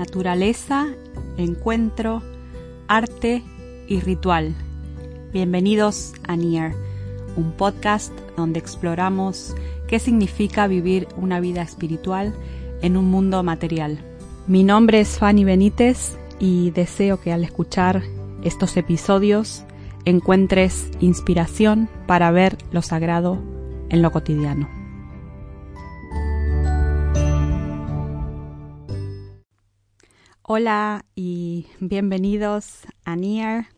naturaleza, encuentro, arte y ritual. Bienvenidos a Near, un podcast donde exploramos qué significa vivir una vida espiritual en un mundo material. Mi nombre es Fanny Benítez y deseo que al escuchar estos episodios encuentres inspiración para ver lo sagrado en lo cotidiano. Hola y bienvenidos a Near.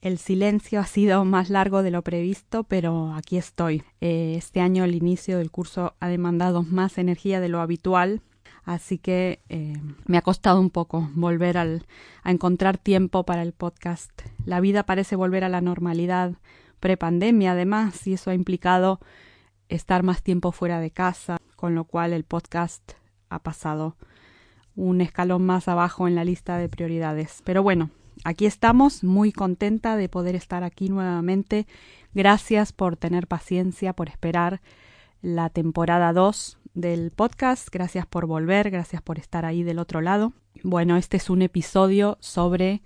El silencio ha sido más largo de lo previsto, pero aquí estoy. Eh, este año el inicio del curso ha demandado más energía de lo habitual, así que eh, me ha costado un poco volver al, a encontrar tiempo para el podcast. La vida parece volver a la normalidad prepandemia además, y eso ha implicado estar más tiempo fuera de casa, con lo cual el podcast ha pasado un escalón más abajo en la lista de prioridades. Pero bueno, aquí estamos, muy contenta de poder estar aquí nuevamente. Gracias por tener paciencia, por esperar la temporada 2 del podcast. Gracias por volver, gracias por estar ahí del otro lado. Bueno, este es un episodio sobre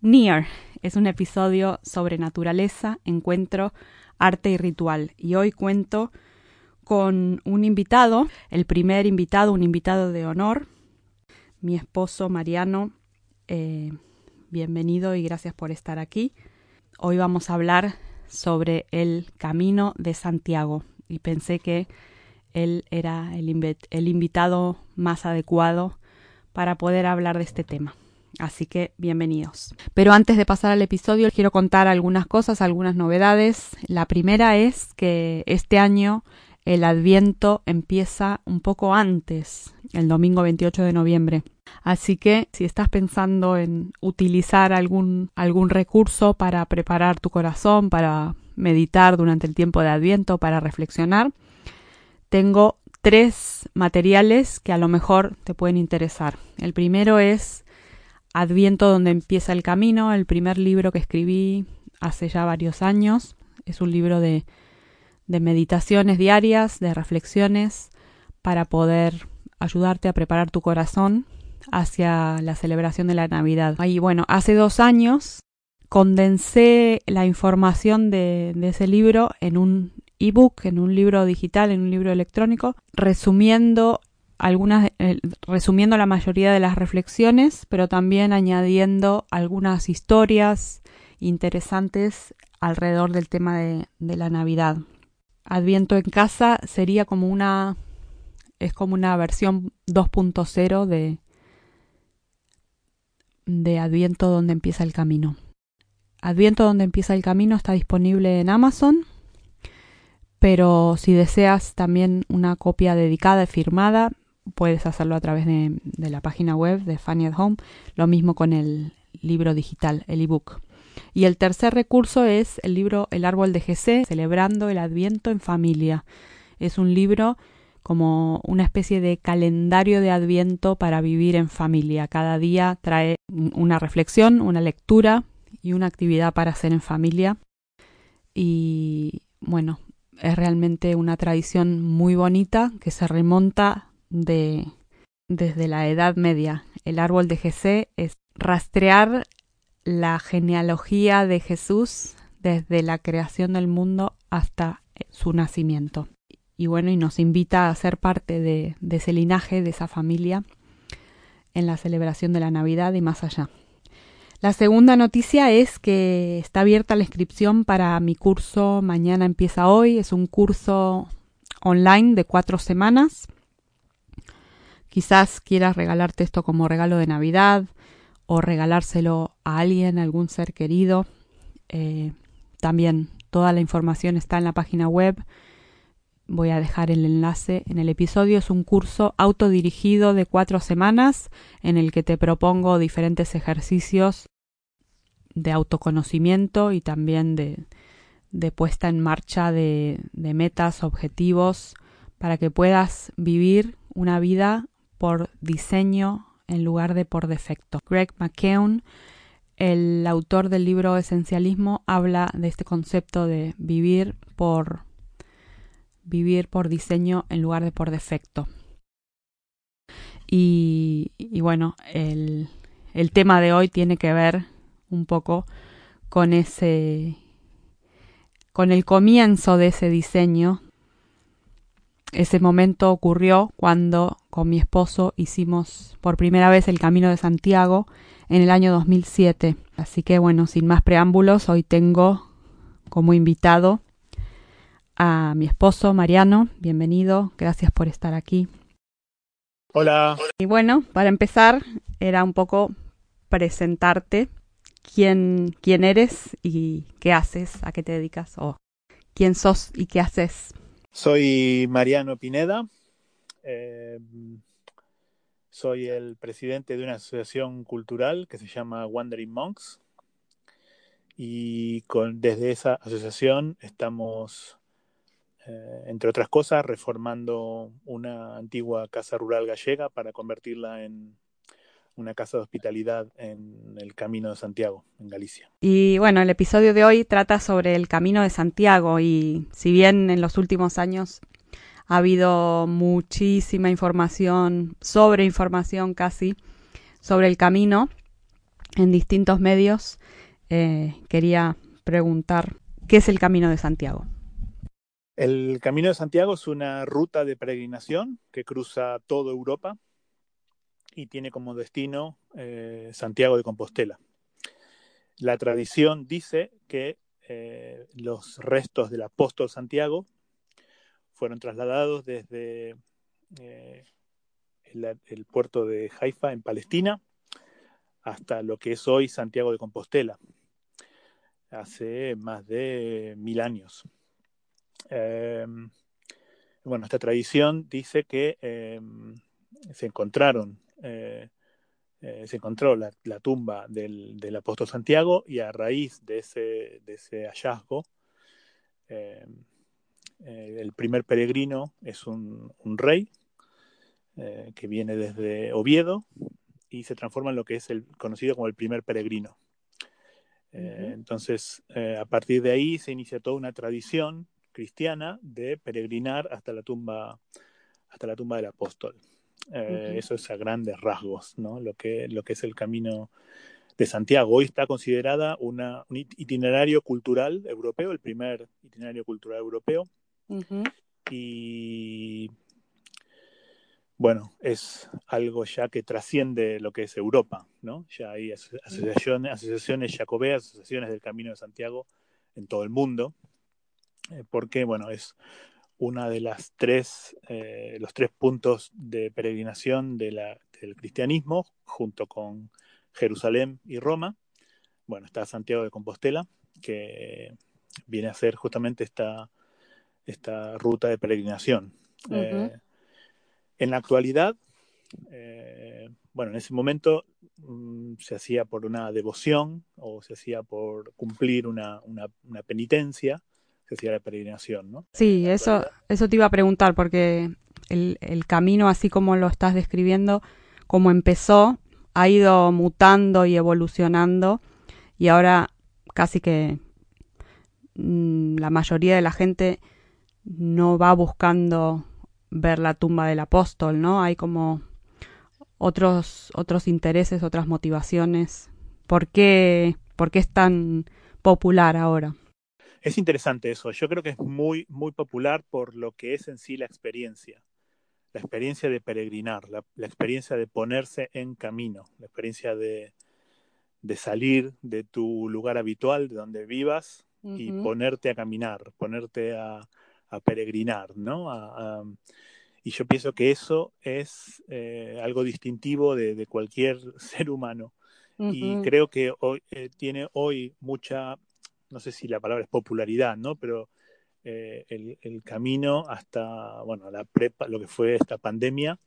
Near. Es un episodio sobre naturaleza, encuentro, arte y ritual. Y hoy cuento con un invitado, el primer invitado, un invitado de honor, mi esposo Mariano. Eh, bienvenido y gracias por estar aquí. Hoy vamos a hablar sobre el Camino de Santiago y pensé que él era el, el invitado más adecuado para poder hablar de este tema. Así que bienvenidos. Pero antes de pasar al episodio, quiero contar algunas cosas, algunas novedades. La primera es que este año el Adviento empieza un poco antes, el domingo 28 de noviembre. Así que si estás pensando en utilizar algún, algún recurso para preparar tu corazón, para meditar durante el tiempo de Adviento, para reflexionar, tengo tres materiales que a lo mejor te pueden interesar. El primero es Adviento donde empieza el camino, el primer libro que escribí hace ya varios años. Es un libro de de meditaciones diarias, de reflexiones, para poder ayudarte a preparar tu corazón hacia la celebración de la Navidad. Ahí, bueno, hace dos años condensé la información de, ese libro en un ebook, en un libro digital, en un libro electrónico, resumiendo algunas, eh, resumiendo la mayoría de las reflexiones, pero también añadiendo algunas historias interesantes alrededor del tema de la Navidad. Adviento en casa sería como una es como una versión 2.0 de de Adviento donde empieza el camino. Adviento donde empieza el camino está disponible en Amazon, pero si deseas también una copia dedicada y firmada, puedes hacerlo a través de, de la página web de Fanny at Home, lo mismo con el libro digital, el ebook. Y el tercer recurso es el libro El árbol de GC, celebrando el Adviento en familia. Es un libro como una especie de calendario de Adviento para vivir en familia. Cada día trae una reflexión, una lectura y una actividad para hacer en familia. Y bueno, es realmente una tradición muy bonita que se remonta de desde la Edad Media. El árbol de GC es rastrear la genealogía de Jesús desde la creación del mundo hasta su nacimiento. Y bueno, y nos invita a ser parte de, ese linaje, de esa familia, en la celebración de la Navidad y más allá. La segunda noticia es que está abierta la inscripción para mi curso Mañana empieza hoy. Es un curso online de cuatro semanas. Quizás quieras regalarte esto como regalo de Navidad o regalárselo a alguien, a algún ser querido. Eh, también toda la información está en la página web. Voy a dejar el enlace en el episodio. Es un curso autodirigido de cuatro semanas en el que te propongo diferentes ejercicios de autoconocimiento y también de, puesta en marcha de metas, objetivos, para que puedas vivir una vida por diseño en lugar de por defecto. Greg McKeown, el autor del libro Esencialismo, habla de este concepto de vivir por vivir por diseño en lugar de por defecto. Y, bueno, el, el tema de hoy tiene que ver un poco con ese con el comienzo de ese diseño. Ese momento ocurrió cuando con mi esposo hicimos por primera vez el Camino de Santiago en el año 2007. Así que bueno, sin más preámbulos, hoy tengo como invitado a mi esposo Mariano. Bienvenido, gracias por estar aquí. Hola. Y bueno, para empezar, era un poco presentarte quién, quién eres y qué haces, a qué te dedicas o quién sos y qué haces. Soy Mariano Pineda. Eh, soy el presidente de una asociación cultural que se llama Wandering Monks. Y con, desde esa asociación estamos, eh, entre otras cosas, reformando una antigua casa rural gallega para convertirla en una casa de hospitalidad en el Camino de Santiago, en Galicia. Y bueno, el episodio de hoy trata sobre el Camino de Santiago y si bien en los últimos años ha habido muchísima información, sobre información casi, sobre el camino en distintos medios, eh, quería preguntar, ¿qué es el Camino de Santiago? El Camino de Santiago es una ruta de peregrinación que cruza toda Europa y tiene como destino eh, Santiago de Compostela. La tradición dice que eh, los restos del apóstol Santiago fueron trasladados desde eh, el, puerto de Haifa en Palestina hasta lo que es hoy Santiago de Compostela, hace más de mil años. bueno, esta tradición dice que se encontraron eh, eh, se encontró la, tumba del, apóstol Santiago y a raíz de ese, de ese hallazgo, eh, el primer peregrino es un, rey que viene desde Oviedo y se transforma en lo que es el conocido como el primer peregrino. Entonces, a partir de ahí se inicia toda una tradición cristiana de peregrinar hasta la tumba, hasta la tumba del apóstol. Eh, eso es a grandes rasgos, ¿no? Lo que, lo que es el camino de Santiago. Hoy está considerada una, un itinerario cultural europeo, el primer itinerario cultural europeo. Y bueno, es algo ya que trasciende lo que es Europa, ¿no? Ya hay asociaciones, asociaciones jacobeas, asociaciones del Camino de Santiago en todo el mundo, eh, porque, bueno, es una de las tres, eh, los tres puntos de peregrinación de la, del cristianismo, junto con Jerusalén y Roma. Bueno, está Santiago de Compostela, que viene a ser justamente esta, esta ruta de peregrinación. Eh, en la actualidad, eh, bueno, en ese momento mm, se hacía por una devoción o se hacía por cumplir una, una penitencia la peregrinación, ¿no? Sí, eso, eso te iba a preguntar, porque el, camino, así como lo estás describiendo, como empezó, ha ido mutando y evolucionando, y ahora casi que mm, la mayoría de la gente no va buscando ver la tumba del apóstol, ¿no? Hay como otros, otros intereses, otras motivaciones. ¿Por qué, por qué es tan popular ahora? Es interesante eso. Yo creo que es muy, muy popular por lo que es en sí la experiencia. La experiencia de peregrinar, la, experiencia de ponerse en camino, la experiencia de, salir de tu lugar habitual, de donde vivas, y ponerte a caminar, ponerte a, peregrinar, ¿no? y yo pienso que eso es eh, algo distintivo de, cualquier ser humano. Y creo que hoy, eh, tiene hoy mucha no sé si la palabra es popularidad, ¿no? Pero eh, el, camino hasta, bueno, la prepa, lo que fue esta pandemia,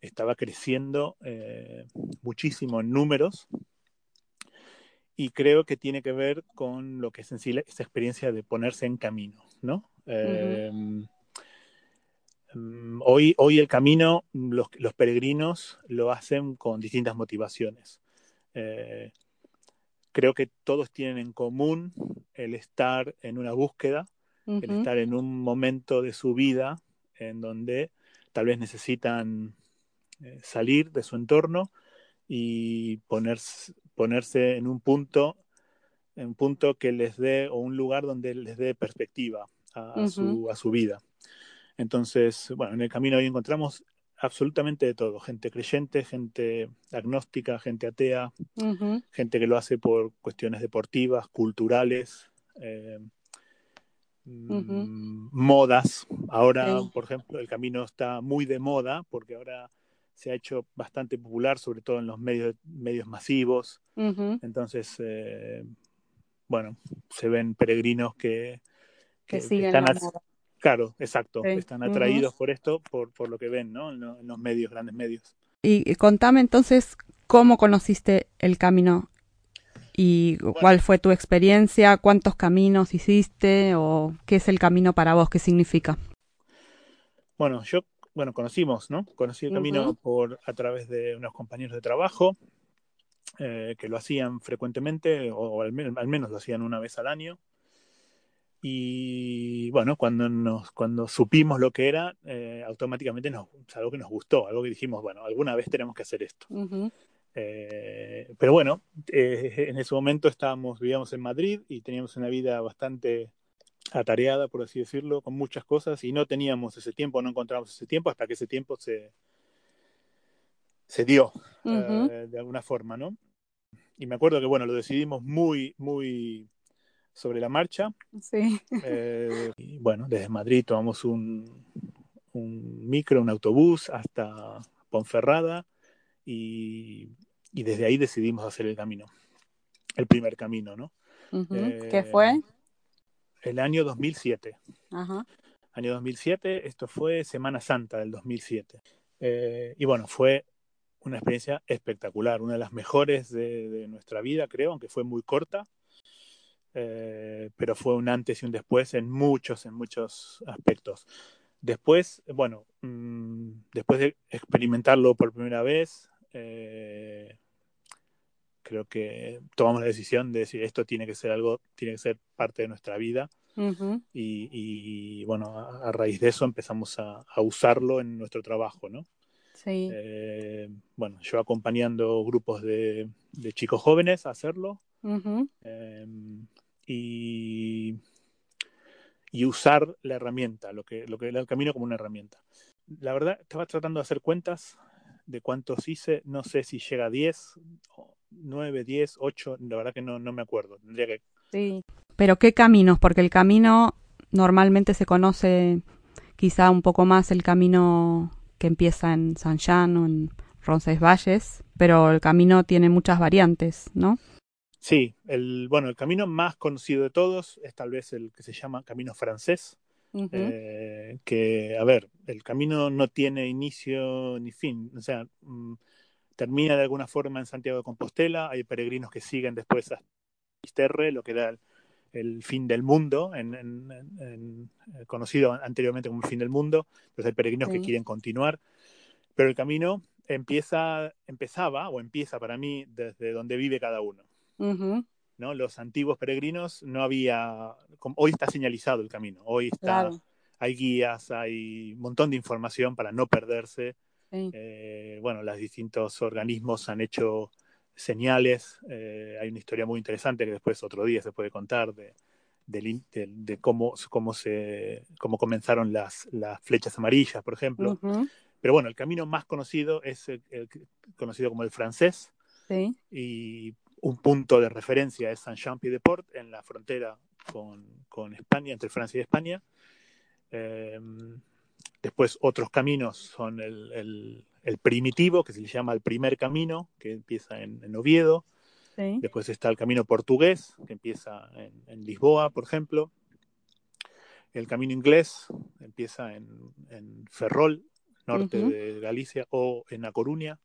estaba creciendo eh, muchísimo en números y creo que tiene que ver con lo que es en sí esa experiencia de ponerse en camino, ¿no? Em, hoy, hoy el camino, los, los, peregrinos lo hacen con distintas motivaciones. Creo que todos tienen en común el estar en una búsqueda, el estar en un momento de su vida en donde tal vez necesitan eh, salir de su entorno y ponerse, ponerse en un punto, en un punto que les dé, o un lugar donde les dé perspectiva a, su, a su vida. Entonces, bueno, en el camino hoy encontramos absolutamente de todo, gente creyente, gente agnóstica, gente atea, gente que lo hace por cuestiones deportivas, culturales, eh, mm, modas. Ahora, por ejemplo, el camino está muy de moda porque ahora se ha hecho bastante popular, sobre todo en los medios, medios masivos. Entonces, eh, bueno, se ven peregrinos que. Claro, exacto. Están atraídos por esto, por, por, lo que ven, ¿no? En, los medios, grandes medios. Y, contame entonces cómo conociste el camino y cuál fue tu experiencia, cuántos caminos hiciste o qué es el camino para vos, qué significa. Bueno, yo, bueno, conocimos, ¿no? Conocí el camino por a través de unos compañeros de trabajo eh, que lo hacían frecuentemente o, al menos lo hacían una vez al año. Y bueno, cuando, nos, cuando supimos lo que era, eh, automáticamente nos, algo que nos gustó, algo que dijimos, bueno, alguna vez tenemos que hacer esto. Eh, pero bueno, eh, en ese momento estábamos, vivíamos en Madrid y teníamos una vida bastante atareada, por así decirlo, con muchas cosas y no teníamos ese tiempo, no encontramos ese tiempo hasta que ese tiempo se, se dio de alguna forma, ¿no? Y me acuerdo que, bueno, lo decidimos muy, muy sobre la marcha. Sí. Eh, y bueno, desde Madrid tomamos un, un, micro, un autobús hasta Ponferrada y, y, desde ahí decidimos hacer el camino, el primer camino, ¿no? ¿Qué eh, fue? El año 2007. Ajá. Año 2007, esto fue Semana Santa del 2007. Eh, y bueno, fue una experiencia espectacular, una de las mejores de, de, nuestra vida, creo, aunque fue muy corta. Eh, pero fue un antes y un después en muchos, en muchos aspectos. Después, bueno, mm, después de experimentarlo por primera vez, eh, creo que tomamos la decisión de decir esto tiene que ser algo, tiene que ser parte de nuestra vida. y, bueno, a, raíz de eso empezamos a, usarlo en nuestro trabajo, ¿no? Sí. Eh, bueno, yo acompañando grupos de, chicos jóvenes a hacerlo y, usar la herramienta, lo que, lo que el camino como una herramienta. La verdad, estaba tratando de hacer cuentas de cuántos hice, no sé si llega a 10, 9, 10, 8, la verdad que no, no me acuerdo. Tendría que... Sí. Pero ¿qué caminos? Porque el camino normalmente se conoce quizá un poco más el camino que empieza en San Jean o en Roncesvalles, pero el camino tiene muchas variantes, ¿no? Sí, el, bueno, el camino más conocido de todos es tal vez el que se llama camino francés, eh, que, a ver, el camino no tiene inicio ni fin, o sea, mm, termina de alguna forma en Santiago de Compostela, hay peregrinos que siguen después a Isterre, lo que da el, fin del mundo, en, eh, conocido anteriormente como el fin del mundo, pues hay peregrinos que quieren continuar, pero el camino empieza, empezaba o empieza para mí desde donde vive cada uno. ¿No? Los antiguos peregrinos no había, hoy está señalizado el camino, hoy está, hay guías, hay un montón de información para no perderse. Eh, bueno, los distintos organismos han hecho señales, eh, hay una historia muy interesante que después otro día se puede contar de, de, cómo, cómo, se, cómo comenzaron las, las flechas amarillas, por ejemplo. Pero bueno, el camino más conocido es el, conocido como el francés. Sí. Y un punto de referencia es Saint-Jean-Pied-de-Port, en la frontera con, España, entre Francia y España. Em, después otros caminos son el, primitivo, que se le llama el primer camino, que empieza en, Oviedo. Después está el camino portugués, que empieza en, Lisboa, por ejemplo. El camino inglés empieza en, Ferrol, norte de Galicia, o en A Coruña.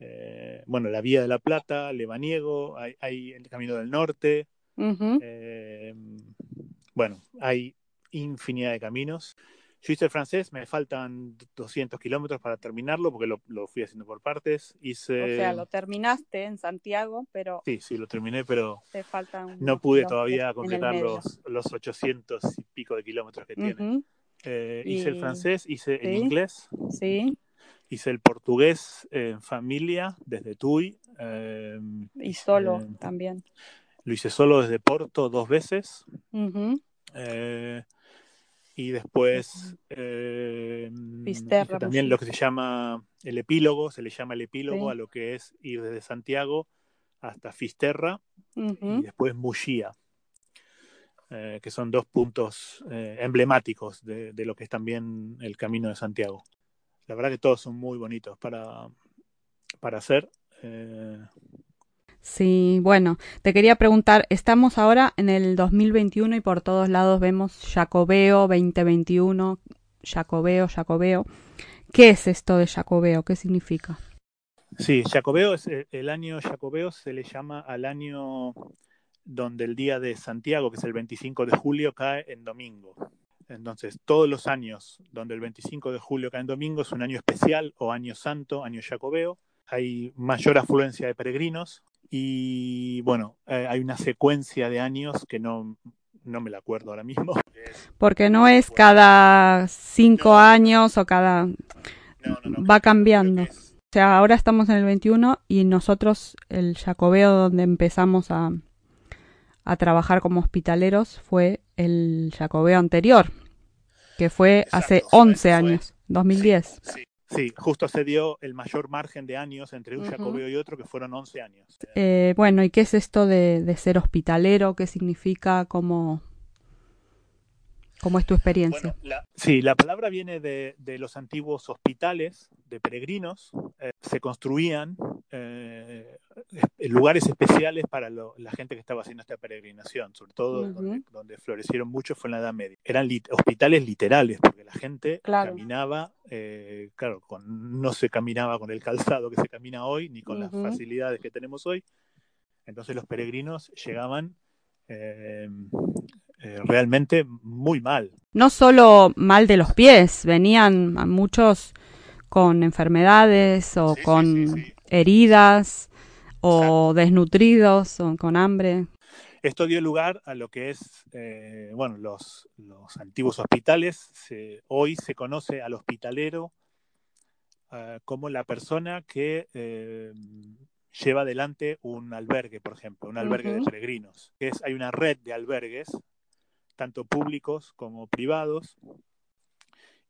Eh, bueno, la Vía de la Plata, Lebaniego, hay, hay el Camino del Norte. Eh, bueno, hay infinidad de caminos. Yo hice el francés, me faltan 200 kilómetros para terminarlo porque lo, fui haciendo por partes. Hice... O sea, lo terminaste en Santiago, pero... Sí, sí, lo terminé, pero te faltan no pude todavía completar los, los 800 y pico de kilómetros que tiene. Eh, hice el francés, hice el inglés. Sí. Hice el portugués en familia desde Tui. Eh, y solo eh, también. Lo hice solo desde Porto dos veces. y después también lo que se llama el epílogo, se le llama el epílogo a lo que es ir desde Santiago hasta Fisterra y después Muxía. Eh, que son dos puntos eh, emblemáticos de, lo que es también el Camino de Santiago. La verdad que todos son muy bonitos para, para hacer. Eh. Sí, bueno, te quería preguntar, estamos ahora en el 2021 y por todos lados vemos Jacobeo 2021, Jacobeo, Jacobeo. ¿Qué es esto de Jacobeo? ¿Qué significa? Sí, Jacobeo es el año Jacobeo se le llama al año donde el día de Santiago, que es el 25 de julio, cae en domingo. Entonces, todos los años donde el 25 de julio cae en domingo es un año especial o año santo, año jacobeo. Hay mayor afluencia de peregrinos y, bueno, eh, hay una secuencia de años que no, no me la acuerdo ahora mismo. Porque no es cada cinco años o cada... va cambiando. O sea, ahora estamos en el 21 y nosotros, el jacobeo donde empezamos a, a trabajar como hospitaleros fue el Jacobeo anterior, que fue hace 11 años, 2010. Sí, justo se dio el mayor margen de años entre un Jacobeo y otro, que fueron 11 años. Eh, bueno, ¿y qué es esto de, de ser hospitalero? ¿Qué significa? ¿Cómo, ¿Cómo es tu experiencia? sí, la palabra viene de, los antiguos hospitales de peregrinos. Eh, se construían eh, lugares especiales para la gente que estaba haciendo esta peregrinación, sobre todo donde, florecieron mucho fue en la Edad Media. Eran hospitales literales, porque la gente caminaba, eh, claro, no se caminaba con el calzado que se camina hoy, ni con las facilidades que tenemos hoy. Entonces los peregrinos llegaban eh, realmente muy mal. No solo mal de los pies, venían muchos con enfermedades o con heridas o desnutridos o con hambre. Esto dio lugar a lo que es, eh, bueno, los, antiguos hospitales. hoy se conoce al hospitalero ah, como la persona que eh, lleva adelante un albergue, por ejemplo, un albergue de peregrinos. Es, hay una red de albergues tanto públicos como privados.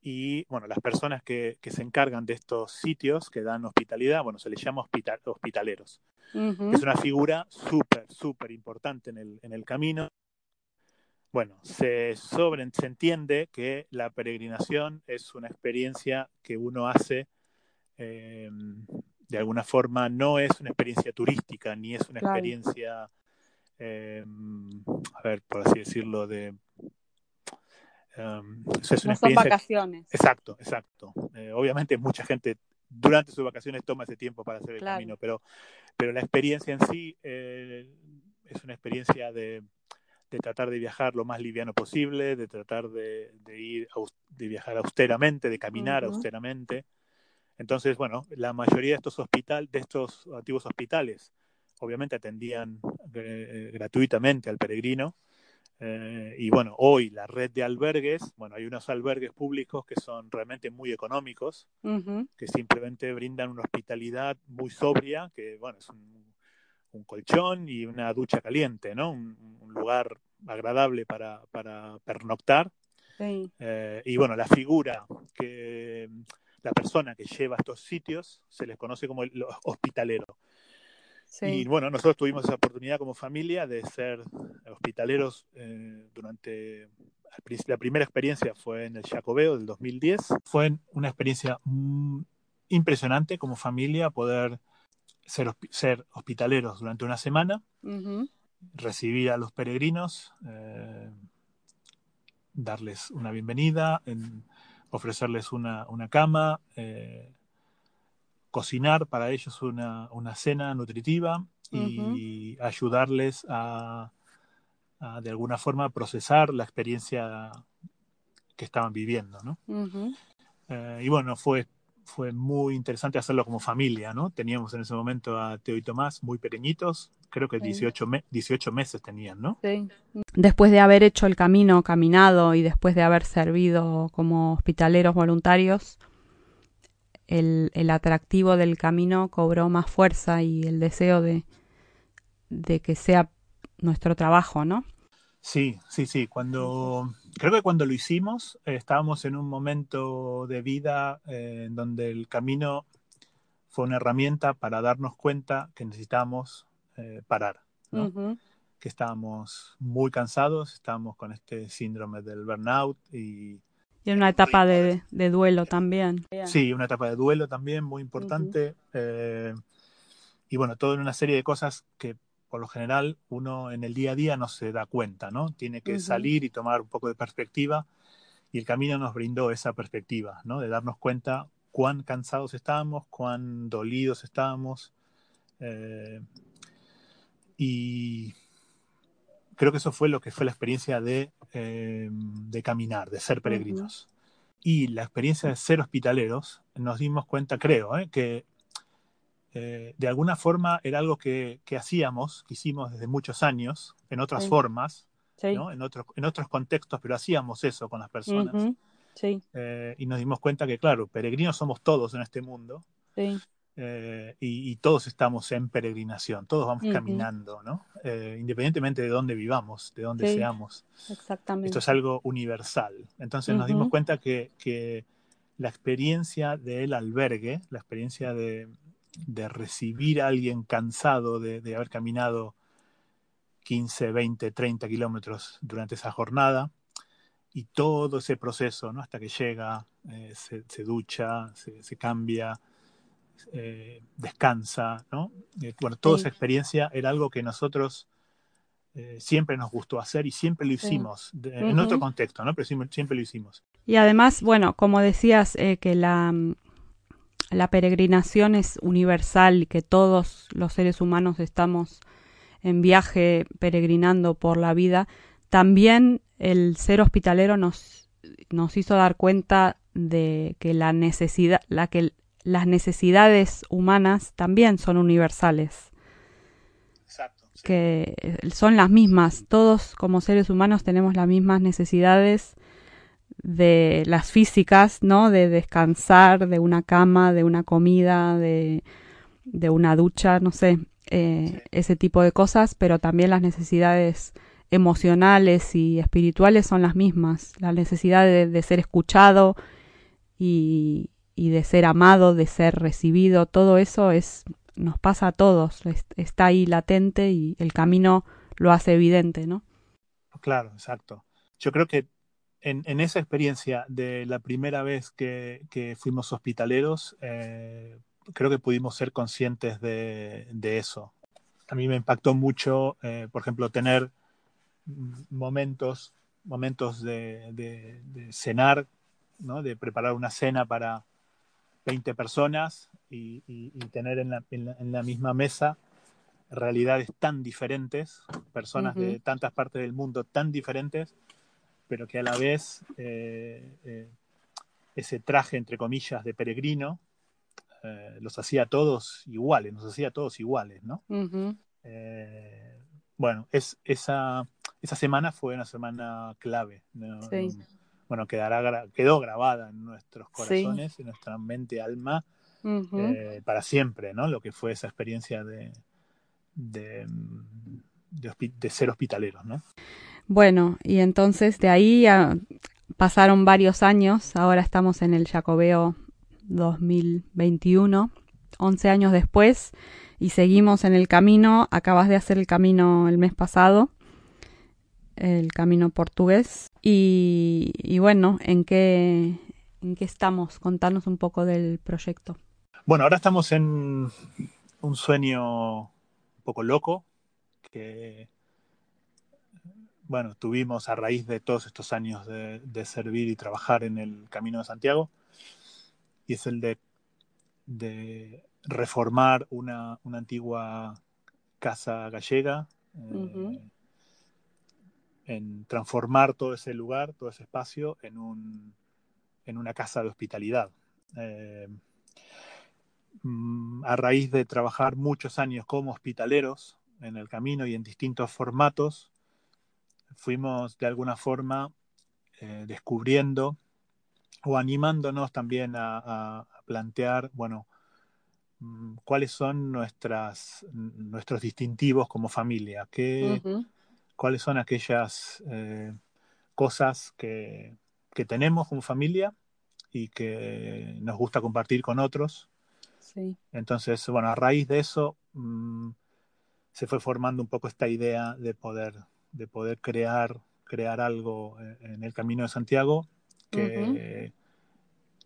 Y bueno, las personas que, se encargan de estos sitios que dan hospitalidad, bueno, se les llama hospitaleros. Es una figura súper, súper importante en el, en el camino. Bueno, se, sobre, se entiende que la peregrinación es una experiencia que uno hace eh, de alguna forma, no es una experiencia turística, ni es una experiencia Em, a ver, por así decirlo, de... No son vacaciones. Exacto, exacto. Eh, obviamente mucha gente durante sus vacaciones toma ese tiempo para hacer el camino, pero, pero la experiencia en sí eh, es una experiencia de, de, tratar de viajar lo más liviano posible, de tratar de, de ir de viajar austeramente, de caminar austeramente. Entonces, bueno, la mayoría de estos hospital, de estos antiguos hospitales obviamente atendían eh, gratuitamente al peregrino. Eh, y bueno, hoy la red de albergues, bueno, hay unos albergues públicos que son realmente muy económicos, que simplemente brindan una hospitalidad muy sobria, que bueno, es un, colchón y una ducha caliente, ¿no? Un, lugar agradable para, para pernoctar. Eh, y bueno, la figura que la persona que lleva estos sitios se les conoce como el hospitalero. Y bueno, nosotros tuvimos esa oportunidad como familia de ser hospitaleros eh, durante la primera experiencia fue en el Jacobeo del 2010. Fue una experiencia mm, impresionante como familia poder ser, ser hospitaleros durante una semana, recibir a los peregrinos, eh, darles una bienvenida, ofrecerles una, una cama, eh, cocinar para ellos una, cena nutritiva y ayudarles a, de alguna forma, procesar la experiencia que estaban viviendo, ¿no? Eh, y bueno, fue, fue muy interesante hacerlo como familia, ¿no? Teníamos en ese momento a Teo y Tomás muy pequeñitos, creo que 18, 18 meses tenían, ¿no? Sí. Después de haber hecho el camino, caminado y después de haber servido como hospitaleros voluntarios, el, el, atractivo del camino cobró más fuerza y el deseo de, de que sea nuestro trabajo, ¿no? Sí, sí, sí. Cuando creo que cuando lo hicimos eh, estábamos en un momento de vida eh, en donde el camino fue una herramienta para darnos cuenta que necesitábamos eh, parar, ¿no? que estábamos muy cansados, estábamos con este síndrome del burnout y... Y en una etapa de, de, duelo también. Sí, una etapa de duelo también muy importante. eh, y bueno, toda una serie de cosas que por lo general uno en el día a día no se da cuenta, ¿no? Tiene que uh -huh. salir y tomar un poco de perspectiva y el camino nos brindó esa perspectiva, ¿no? De darnos cuenta cuán cansados estábamos, cuán dolidos estábamos. Eh, y creo que eso fue lo que fue la experiencia de, eh, de caminar, de ser peregrinos. Uh -huh. Y la experiencia de ser hospitaleros, nos dimos cuenta, creo, ¿eh? que eh, de alguna forma era algo que, que, hacíamos, que hicimos desde muchos años, en otras sí. formas, sí. ¿no? en, otro, en otros contextos, pero hacíamos eso con las personas. Uh -huh. sí. eh, y nos dimos cuenta que, claro, peregrinos somos todos en este mundo. Sí. Eh, y, y, todos estamos en peregrinación, todos vamos uh -huh. caminando, ¿no? Eh, independientemente de dónde vivamos, de dónde sí, seamos. Exactamente. Esto es algo universal. Entonces uh -huh. nos dimos cuenta que, que, la experiencia del albergue, la experiencia de, de recibir a alguien cansado de, de, haber caminado 15, 20, 30 kilómetros durante esa jornada y todo ese proceso, ¿no? Hasta que llega, eh, se, se, ducha, se, se cambia, eh, descansa, ¿no? Eh, bueno, toda sí. esa experiencia era algo que nosotros eh, siempre nos gustó hacer y siempre lo hicimos, sí. de, uh -huh. en otro contexto, ¿no? Pero siempre, siempre, lo hicimos. Y además, bueno, como decías, eh, que la, la peregrinación es universal y que todos los seres humanos estamos en viaje peregrinando por la vida, también el ser hospitalero nos, nos hizo dar cuenta de que la necesidad, la que las necesidades humanas también son universales. Exacto. Sí. Que son las mismas. Todos como seres humanos tenemos las mismas necesidades de las físicas, ¿no? De descansar, de una cama, de una comida, de, de una ducha, no sé, eh, sí. ese tipo de cosas, pero también las necesidades emocionales y espirituales son las mismas. La necesidad de, de ser escuchado y, y de ser amado, de ser recibido, todo eso es nos pasa a todos, está ahí latente y el camino lo hace evidente, ¿no? Claro, exacto. Yo creo que en, esa experiencia de la primera vez que, fuimos hospitaleros, eh, creo que pudimos ser conscientes de, eso. A mí me impactó mucho, eh, por ejemplo, tener momentos, momentos de, de cenar, ¿no? de preparar una cena para 20 personas y, y, y tener en la, en, la, en la, misma mesa realidades tan diferentes, personas uh -huh. de tantas partes del mundo tan diferentes, pero que a la vez eh, eh, ese traje, entre comillas, de peregrino, eh, los hacía todos iguales, nos hacía todos iguales, ¿no? Uh -huh. bueno, es, esa, esa semana fue una semana clave. ¿no? Sí bueno, quedará, quedó grabada en nuestros corazones, sí. en nuestra mente, alma, uh -huh. eh, para siempre, ¿no? Lo que fue esa experiencia de, de, de, de ser hospitaleros, ¿no? Bueno, y entonces de ahí a, pasaron varios años, ahora estamos en el Jacobeo 2021, 11 años después, y seguimos en el camino, acabas de hacer el camino el mes pasado, el camino portugués. Y, y, bueno, ¿en qué, ¿en qué estamos? Contanos un poco del proyecto. Bueno, ahora estamos en un sueño un poco loco que, bueno, tuvimos a raíz de todos estos años de, de servir y trabajar en el Camino de Santiago. Y es el de, de reformar una, una antigua casa gallega. Uh -huh. En transformar todo ese lugar, todo ese espacio, en, un, en una casa de hospitalidad. Eh, mm, a raíz de trabajar muchos años como hospitaleros en el camino y en distintos formatos, fuimos de alguna forma eh, descubriendo o animándonos también a, plantear, bueno, mm, cuáles son nuestros distintivos como familia, ¿Qué, cuáles son aquellas eh, cosas que, que, tenemos como familia y que nos gusta compartir con otros. Sí. Entonces, bueno, a raíz de eso mm, se fue formando un poco esta idea de poder, de poder crear, crear algo en el Camino de Santiago que,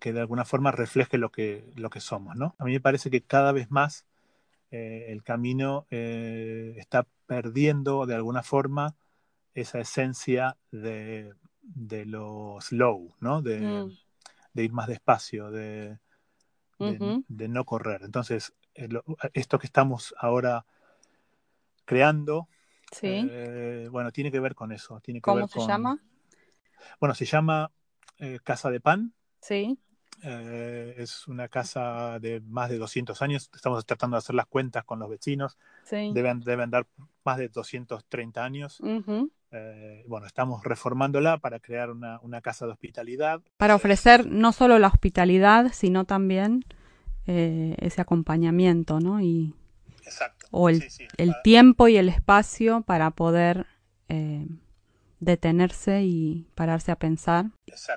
que de alguna forma refleje lo que, lo que somos, ¿no? A mí me parece que cada vez más eh, el camino eh, está perdiendo de alguna forma esa esencia de, de lo slow, ¿no? De, mm. de ir más despacio, de, de, no correr. Entonces, esto que estamos ahora creando, eh, bueno, tiene que ver con eso. Tiene que ¿Cómo se llama? Bueno, se llama eh, Casa de Pan. Sí. Es una casa de más de 200 años. Estamos tratando de hacer las cuentas con los vecinos. Sí. Deben, deben dar más de 230 años. bueno, estamos reformándola para crear una, una, casa de hospitalidad. Para ofrecer no solo la hospitalidad, sino también ese acompañamiento, ¿no? Y o el, el tiempo y el espacio para poder eh, detenerse y pararse a pensar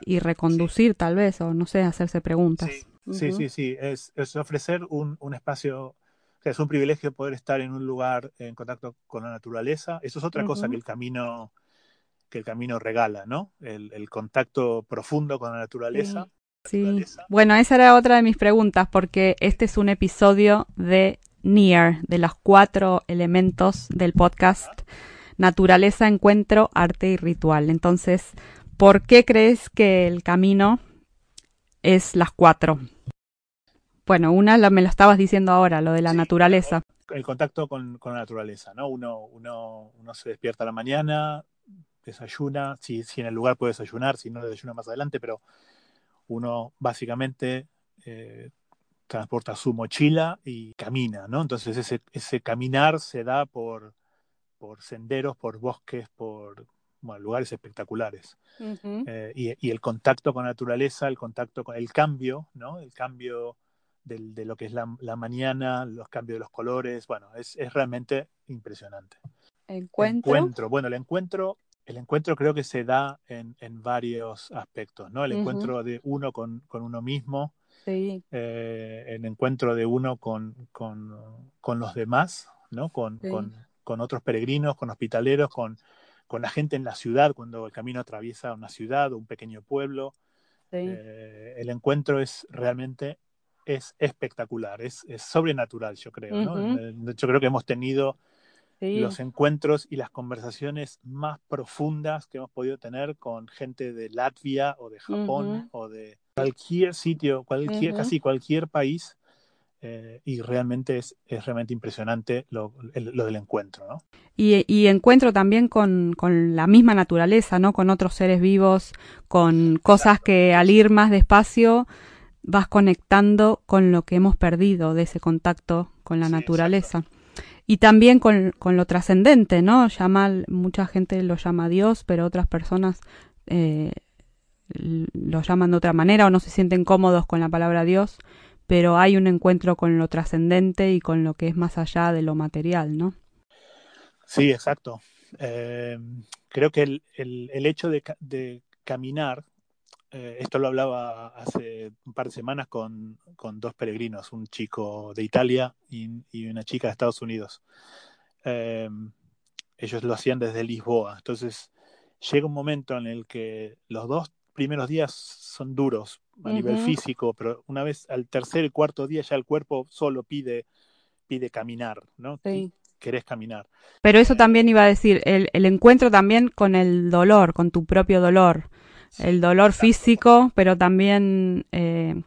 y reconducir tal vez, o no sé, hacerse preguntas. Sí, sí, sí, Es, ofrecer un, un espacio es un privilegio poder estar en un lugar en contacto con la naturaleza. Eso es otra cosa que el camino que el camino regala, ¿no? El, el contacto profundo con la naturaleza. Sí. Bueno, esa era otra de mis preguntas, porque este es un episodio de Near, de los cuatro elementos del podcast Naturaleza, Encuentro, Arte y Ritual. Entonces, ¿por qué crees que el camino es las cuatro? Bueno, una me lo estabas diciendo ahora, lo de la naturaleza. El contacto con, la naturaleza, ¿no? Uno, uno, uno se despierta a la mañana, desayuna, si, si en el lugar puede desayunar, si no desayuna más adelante, pero uno básicamente eh, transporta su mochila y camina, ¿no? Entonces ese, ese caminar se da por, por senderos, por bosques, por lugares espectaculares. Eh, y, el contacto con la naturaleza, el contacto con el cambio, ¿no? El cambio de lo que es la, mañana, los cambios de los colores, bueno, es, es realmente impresionante. ¿Encuentro? Encuentro. Bueno, el encuentro, el encuentro creo que se da en, en varios aspectos, ¿no? El encuentro de uno con, con uno mismo, eh, el encuentro de uno con, con, los demás, ¿no? Con, con, otros peregrinos, con hospitaleros, con, con la gente en la ciudad, cuando el camino atraviesa una ciudad o un pequeño pueblo. Eh, el encuentro es realmente es espectacular, es, es sobrenatural, yo creo. ¿no? Eh, yo creo que hemos tenido los encuentros y las conversaciones más profundas que hemos podido tener con gente de Latvia o de Japón o de cualquier sitio, cualquier, casi cualquier país. Eh, y realmente es, es, realmente impresionante lo, lo del encuentro, ¿no? Y, y encuentro también con, con, la misma naturaleza, ¿no? Con otros seres vivos, con cosas que al ir más despacio vas conectando con lo que hemos perdido de ese contacto con la naturaleza y también con, con lo trascendente, ¿no? Llama, mucha gente lo llama Dios, pero otras personas eh, lo llaman de otra manera o no se sienten cómodos con la palabra Dios, pero hay un encuentro con lo trascendente y con lo que es más allá de lo material, ¿no? Sí, exacto. Eh, creo que el, el, hecho de, de caminar eh, esto lo hablaba hace un par de semanas con, con dos peregrinos, un chico de Italia y, una chica de Estados Unidos. Eh, ellos lo hacían desde Lisboa. Entonces llega un momento en el que los dos primeros días son duros a nivel físico, pero una vez al tercer y cuarto día ya el cuerpo solo pide, pide caminar, ¿no? Sí. Querés caminar. Pero eso también iba a decir, el, el encuentro también con el dolor, con tu propio dolor el dolor físico, pero también eh,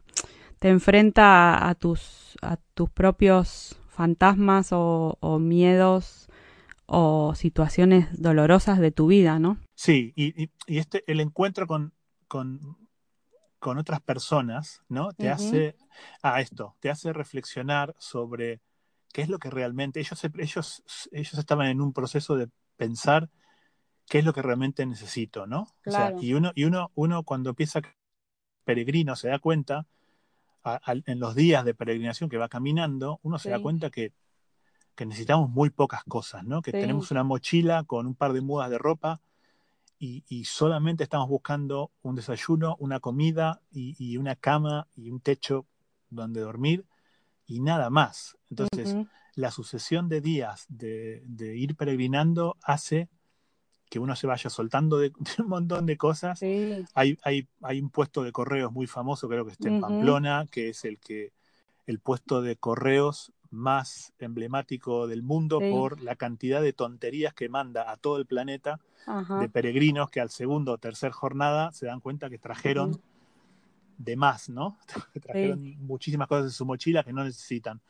te enfrenta a, tus, a tus propios fantasmas o, miedos o situaciones dolorosas de tu vida, ¿no? Sí, y, este, el encuentro con, con, con, otras personas, ¿no? Te hace a esto, te hace reflexionar sobre qué es lo que realmente ellos, ellos, ellos estaban en un proceso de pensar qué es lo que realmente necesito, ¿no? y uno, y uno, uno cuando empieza peregrino se da cuenta, en los días de peregrinación que va caminando, uno se da cuenta que, necesitamos muy pocas cosas, ¿no? Que tenemos una mochila con un par de mudas de ropa y, solamente estamos buscando un desayuno, una comida y, una cama y un techo donde dormir y nada más. Entonces, la sucesión de días de, ir peregrinando hace que uno se vaya soltando de, un montón de cosas. Hay, hay, hay, un puesto de correos muy famoso, creo que está en Pamplona, que es el que el puesto de correos más emblemático del mundo por la cantidad de tonterías que manda a todo el planeta de peregrinos que al segundo o tercer jornada se dan cuenta que trajeron de más, ¿no? Trajeron muchísimas cosas en su mochila que no necesitan.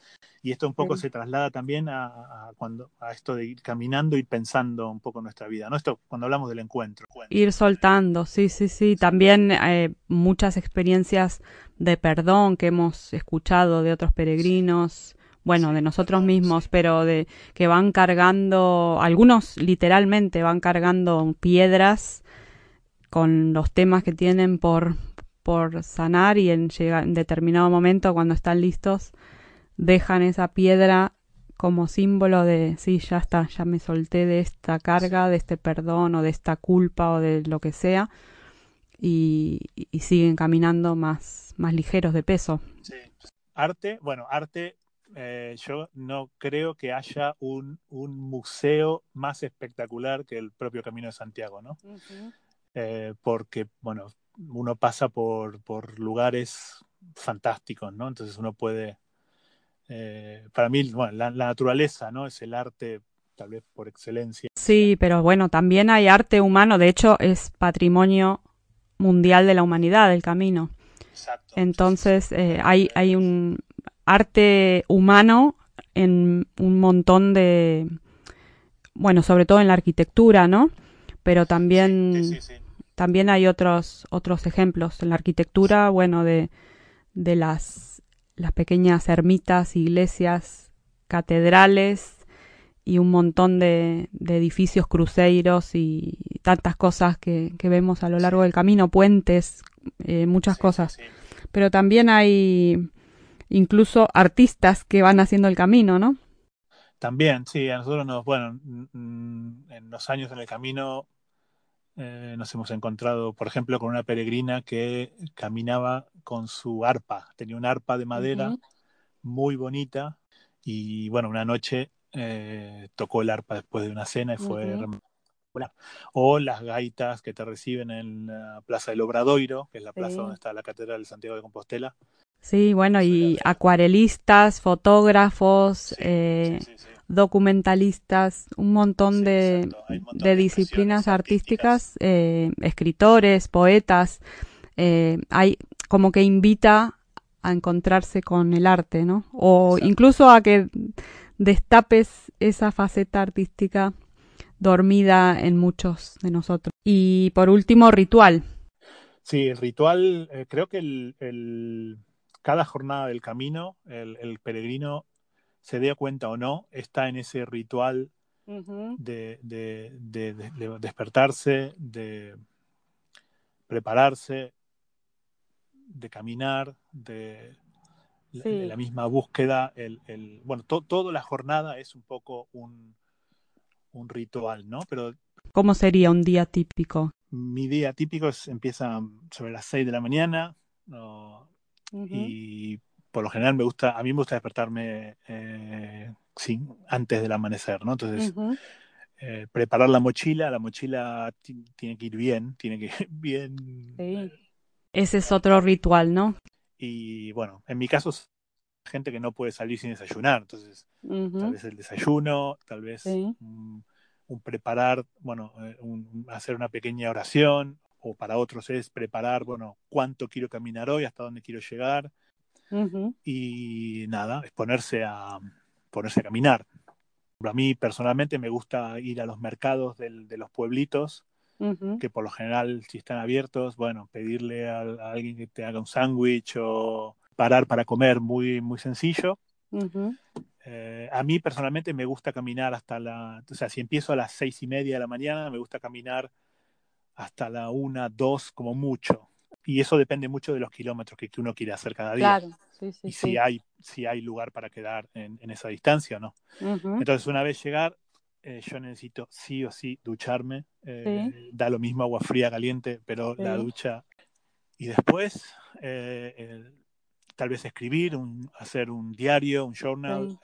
Y esto un poco se traslada también a, cuando, a esto de ir caminando y pensando un poco nuestra vida, ¿no? Esto cuando hablamos del encuentro. Ir soltando, sí, sí, sí. También eh, muchas experiencias de perdón que hemos escuchado de otros peregrinos. Bueno, de nosotros mismos, pero de que van cargando, algunos literalmente van cargando piedras con los temas que tienen por, por sanar y en, en determinado momento, cuando están listos, dejan esa piedra como símbolo de, sí, ya está, ya me solté de esta carga, de este perdón o de esta culpa o de lo que sea, y, siguen caminando más, más ligeros de peso. Sí. Arte, bueno, arte, eh, yo no creo que haya un, un, museo más espectacular que el propio Camino de Santiago, ¿no? Eh, porque, bueno, uno pasa por, por lugares fantásticos, ¿no? Entonces uno puede, eh, para mí, bueno, la, naturaleza, ¿no? Es el arte tal vez por excelencia. Sí, pero bueno, también hay arte humano, de hecho es patrimonio mundial de la humanidad el camino. Exacto. Entonces eh, hay, hay un arte humano en un montón de, bueno, sobre todo en la arquitectura, ¿no? Pero también... sí, sí, también hay otros, otros ejemplos en la arquitectura, bueno, de, de las, las pequeñas ermitas, iglesias, catedrales y un montón de, de edificios cruceros y tantas cosas que, que, vemos a lo largo del camino, puentes, eh, muchas cosas. Pero también hay incluso artistas que van haciendo el camino, ¿no? También, sí, a nosotros nos, bueno, en los años en el camino eh, nos hemos encontrado, por ejemplo, con una peregrina que caminaba con su arpa. Tenía una arpa de madera muy bonita y bueno, una noche eh, tocó el arpa después de una cena y fue... O las gaitas que te reciben en la Plaza del Obradoiro, que es la plaza donde está la Catedral de Santiago de Compostela. Sí, bueno, y acuarelistas, fotógrafos, eh, documentalistas, un montón, de, de, disciplinas artísticas, eh, escritores, poetas. Eh, hay como que invita a encontrarse con el arte, ¿no? O incluso a que destapes esa faceta artística dormida en muchos de nosotros. Y por último, ritual. Sí, el ritual, eh, creo que el, cada jornada del camino, el, el peregrino se dé cuenta o no, está en ese ritual de, despertarse, de prepararse, de caminar, de, la misma búsqueda. El, el bueno, toda la jornada es un poco un, un ritual, ¿no? Pero ¿Cómo sería un día típico? Mi día típico es, empieza sobre las 6 de la mañana y por lo general me gusta, a mí me gusta despertarme eh, antes del amanecer, ¿no? Entonces, eh, preparar la mochila, la mochila tiene que ir bien, tiene que ir bien. Sí. Ese es otro ritual, ¿no? Y bueno, en mi caso, gente que no puede salir sin desayunar, entonces, tal vez el desayuno, tal vez un, preparar, bueno, eh, hacer una pequeña oración, o para otros es preparar, bueno, cuánto quiero caminar hoy, hasta dónde quiero llegar y nada, es ponerse a, ponerse a caminar. A mí personalmente me gusta ir a los mercados del, de los pueblitos, que por lo general si están abiertos, bueno, pedirle a, alguien que te haga un sándwich o parar para comer, muy, muy sencillo. Eh, a mí personalmente me gusta caminar hasta la, o sea, si empiezo a las seis y media de la mañana, me gusta caminar hasta la una, dos como mucho. y eso depende mucho de los kilómetros que, uno quiere hacer cada día. Claro, sí, sí, y si hay si hay lugar para quedar en, esa distancia o no. Entonces, una vez llegar, eh, yo necesito sí o sí ducharme. Eh, da lo mismo agua fría, caliente, pero la ducha. Y después, eh, tal vez escribir, un, hacer un diario, un journal.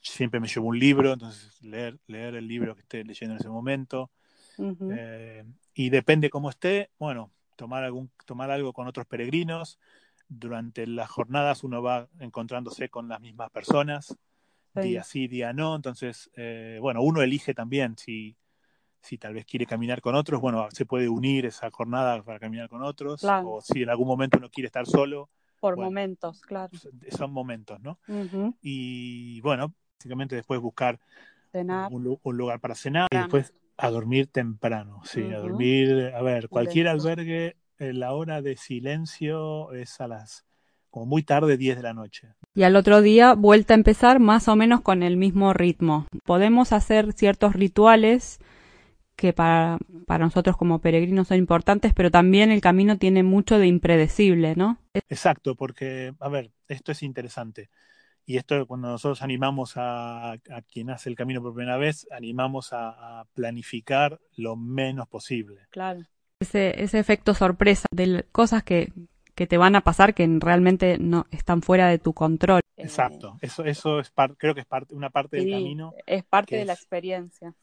siempre me llevo un libro, entonces leer, leer el libro que esté leyendo en ese momento. Y depende cómo esté, bueno, tomar, algún, tomar algo con otros peregrinos. Durante las jornadas uno va encontrándose con las mismas personas día sí, día no. Entonces, eh, bueno, uno elige también si, si tal vez quiere caminar con otros, bueno, se puede unir esa jornada para caminar con otros, o si en algún momento uno quiere estar solo. Por momentos, claro. Son momentos, ¿no? Y bueno, básicamente después buscar un, lugar para cenar y después a dormir temprano, sí, a dormir, a ver, cualquier albergue, eh, la hora de silencio es a las como muy tarde, 10 de la noche. Y al otro día vuelta a empezar más o menos con el mismo ritmo. Podemos hacer ciertos rituales que para, para nosotros como peregrinos son importantes, pero también el camino tiene mucho de impredecible, ¿no? Exacto, porque, a ver, esto es interesante. Y esto cuando nosotros animamos a, quien hace el camino por primera vez, animamos a, planificar lo menos posible. Claro. Ese, ese efecto sorpresa de cosas que, que te van a pasar que realmente no están fuera de tu control. Exacto, eso, eso es creo que es parte, una parte del camino. Es parte de la experiencia.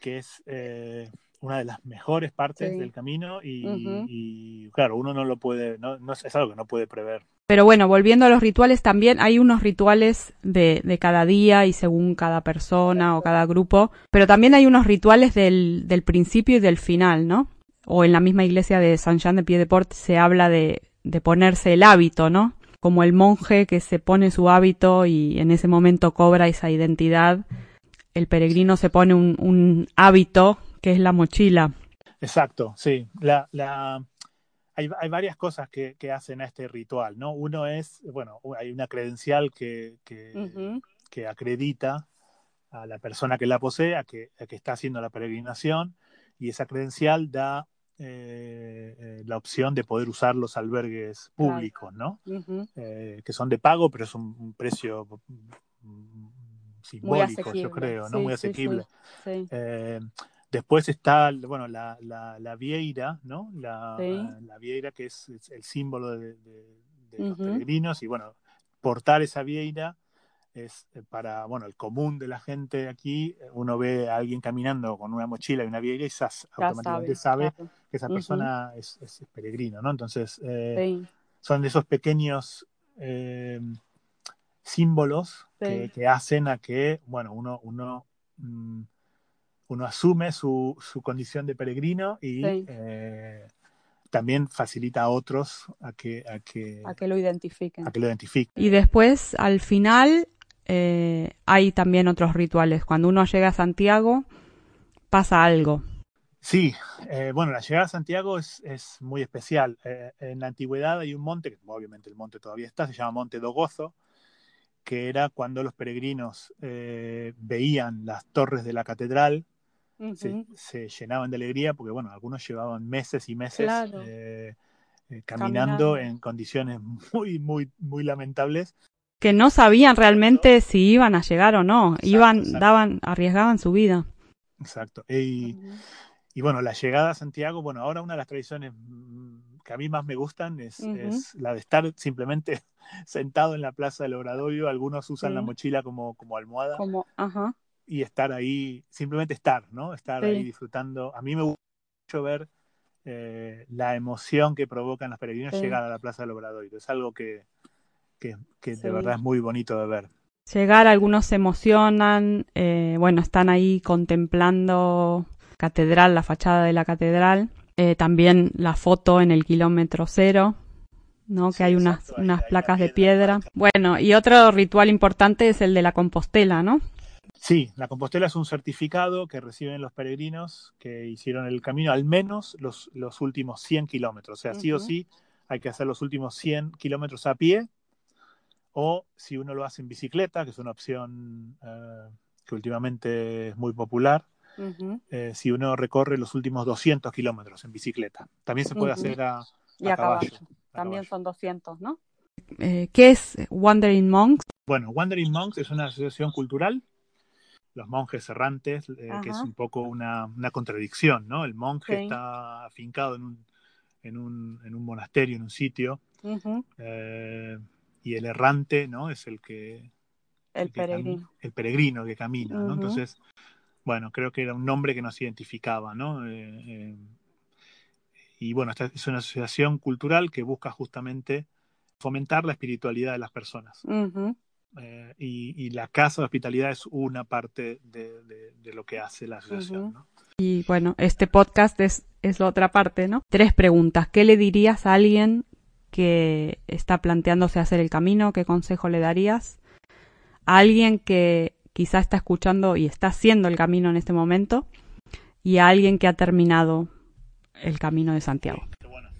Que es eh, una de las mejores partes del camino y, claro, uno no lo puede, no, no, es algo que no puede prever. Pero bueno, volviendo a los rituales, también hay unos rituales de, de cada día y según cada persona o cada grupo, pero también hay unos rituales del, principio y del final, ¿no? O en la misma iglesia de San Jean de Pied-de-Port se habla de ponerse el hábito, ¿no? Como el monje que se pone su hábito y en ese momento cobra esa identidad, el peregrino se pone un, hábito que es la mochila. Exacto, sí. La, hay, hay, varias cosas que, que, hacen a este ritual, ¿no? Uno es, bueno, hay una credencial que, que, que acredita a la persona que la posee, a que, a que está haciendo la peregrinación, y esa credencial da eh, eh, la opción de poder usar los albergues públicos, ¿no? Eh, que son de pago, pero es un, precio mm, simbólico, yo creo, ¿no? Muy asequible. Después está, bueno, la, la, vieira, ¿no? La, la, vieira que es, el símbolo de, los peregrinos y, bueno, portar esa vieira es eh, para, bueno, el común de la gente aquí, eh, uno ve a alguien caminando con una mochila y una vieja y automáticamente sabe, que esa persona es, peregrino, ¿no? Entonces, eh, son de esos pequeños símbolos que, hacen a que, bueno, uno, uno, mm, uno asume su, su, condición de peregrino y también facilita a otros a que, a que, a que lo identifiquen. A que lo identifiquen. Y después, al final, eh, hay también otros rituales. Cuando uno llega a Santiago, pasa algo. Sí, eh, bueno, la llegada a Santiago es, muy especial. Eh, en la antigüedad hay un monte, que obviamente el monte todavía está, se llama Monte do Gozo, que era cuando los peregrinos veían las torres de la catedral, se, llenaban de alegría, porque bueno, algunos llevaban meses y meses caminando en condiciones muy, muy, muy lamentables que no sabían realmente si iban a llegar o no, iban, daban, arriesgaban su vida. Exacto. Y, bueno, la llegada a Santiago, bueno, ahora una de las tradiciones mm, que a mí más me gustan es, la de estar simplemente sentado en la plaza del Obradorio. Algunos usan la mochila como, como almohada. Como, ajá. Y estar ahí, simplemente estar, ¿no? Estar ahí disfrutando. A mí me gusta mucho ver eh, la emoción que provocan los peregrinos llegar a la plaza del Obradorio. Es algo que, que, de verdad es muy bonito de ver. Llegar, algunos se emocionan, eh, bueno, están ahí contemplando catedral, la fachada de la catedral, eh, también la foto en el kilómetro cero, ¿no? que hay unas, unas placas de piedra. Bueno, y otro ritual importante es el de la Compostela, ¿no? Sí, la Compostela es un certificado que reciben los peregrinos que hicieron el camino al menos los, los últimos 100 kilómetros. O sea, sí o sí hay que hacer los últimos 100 kilómetros a pie o si uno lo hace en bicicleta, que es una opción eh, que últimamente es muy popular, eh, si uno recorre los últimos 200 kilómetros en bicicleta. También se puede hacer a, caballo. También son 200, ¿no? Eh, ¿Qué es Wandering Monks? Bueno, Wandering Monks es una asociación cultural los monjes errantes, eh, que es un poco una, contradicción, ¿no? El monje está afincado en un, en, un, en un monasterio, en un sitio, eh, y el errante, ¿no? Es el que... El, peregrino. el peregrino que camina, ¿no? Entonces, bueno, creo que era un nombre que nos identificaba, ¿no? Eh, y bueno, esta es una asociación cultural que busca justamente fomentar la espiritualidad de las personas. Eh, y, la casa de hospitalidad es una parte de, lo que hace la asociación. Y bueno, este podcast es, es la otra parte, ¿no? Tres preguntas. ¿Qué le dirías a alguien que está planteándose hacer el camino? ¿Qué consejo le darías? A alguien que quizá está escuchando y está haciendo el camino en este momento y a alguien que ha terminado el camino de Santiago. bueno.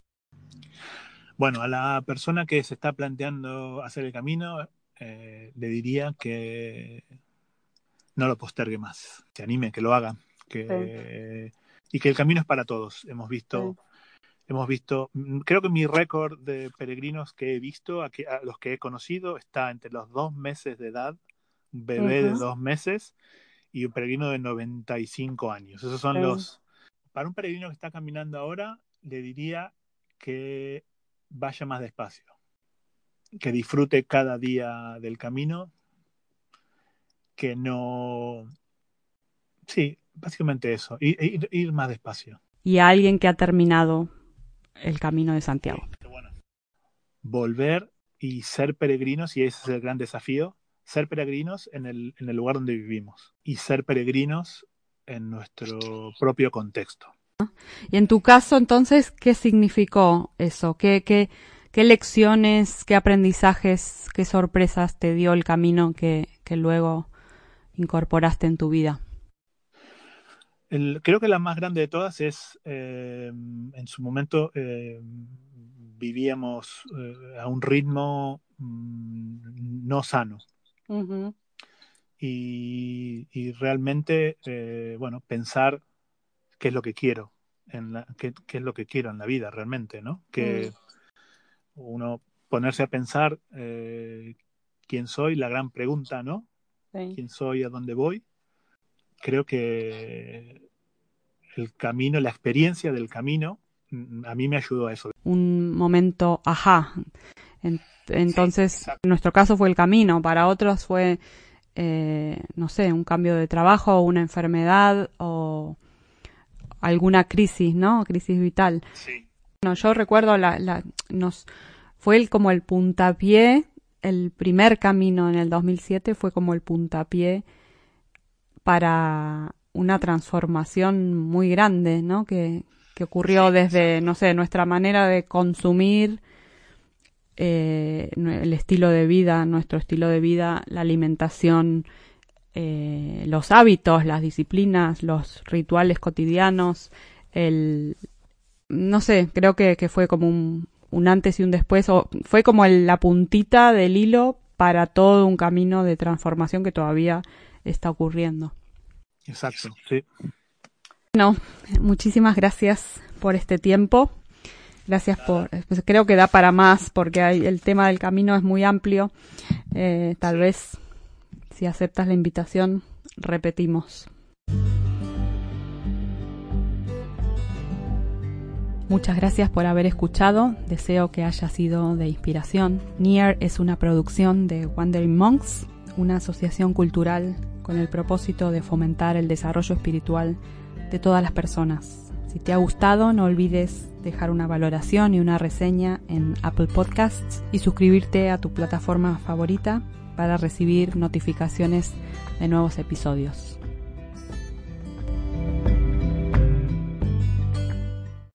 bueno, a la persona que se está planteando hacer el camino, eh, le diría que no lo postergue más, se anime, que lo haga, que, y que el camino es para todos. Hemos visto, hemos visto, mm, creo que mi récord de peregrinos que he visto, a, los que he conocido, está entre los dos meses de edad, un bebé de dos meses y un peregrino de 95 años. Esos son los... Para un peregrino que está caminando ahora, le diría que vaya más despacio que disfrute cada día del camino, que no... Sí, básicamente eso, ir, ir, más despacio. Y a alguien que ha terminado el camino de Santiago. Volver y ser peregrinos, y ese es el gran desafío, ser peregrinos en el, en el lugar donde vivimos y ser peregrinos en nuestro propio contexto. Y en tu caso, entonces, ¿qué significó eso? ¿Qué, qué, ¿Qué lecciones, qué aprendizajes, qué sorpresas te dio el camino que, luego incorporaste en tu vida? creo que la más grande de todas es, eh, en su momento eh, vivíamos eh, a un ritmo mm, no sano. y, realmente, bueno, pensar qué es lo que quiero, en la, qué, es lo que quiero en la vida realmente, ¿no? Que, mm uno ponerse a pensar eh, quién soy, la gran pregunta, ¿no? ¿Quién soy, a dónde voy? Creo que el camino, la experiencia del camino, mm, a mí me ayudó a eso. Un momento, ajá. entonces, en nuestro caso fue el camino, para otros fue, eh, no sé, un cambio de trabajo, una enfermedad o alguna crisis, ¿no? Crisis vital. Sí. No, yo recuerdo la, la nos fue el, como el puntapié, el primer camino en el 2007 fue como el puntapié para una transformación muy grande, ¿no? Que, que ocurrió desde, no sé, nuestra manera de consumir, eh, el estilo de vida, nuestro estilo de vida, la alimentación, eh, los hábitos, las disciplinas, los rituales cotidianos, el, no sé, creo que, fue como un, un, antes y un después, o fue como la puntita del hilo para todo un camino de transformación que todavía está ocurriendo. Exacto, sí. Bueno, muchísimas gracias por este tiempo. Gracias por, pues creo que da para más porque hay, el tema del camino es muy amplio. Eh, tal vez si aceptas la invitación, repetimos. Muchas gracias por haber escuchado, deseo que haya sido de inspiración. Near es una producción de Wandering Monks, una asociación cultural con el propósito de fomentar el desarrollo espiritual de todas las personas. Si te ha gustado, no olvides dejar una valoración y una reseña en Apple Podcasts y suscribirte a tu plataforma favorita para recibir notificaciones de nuevos episodios.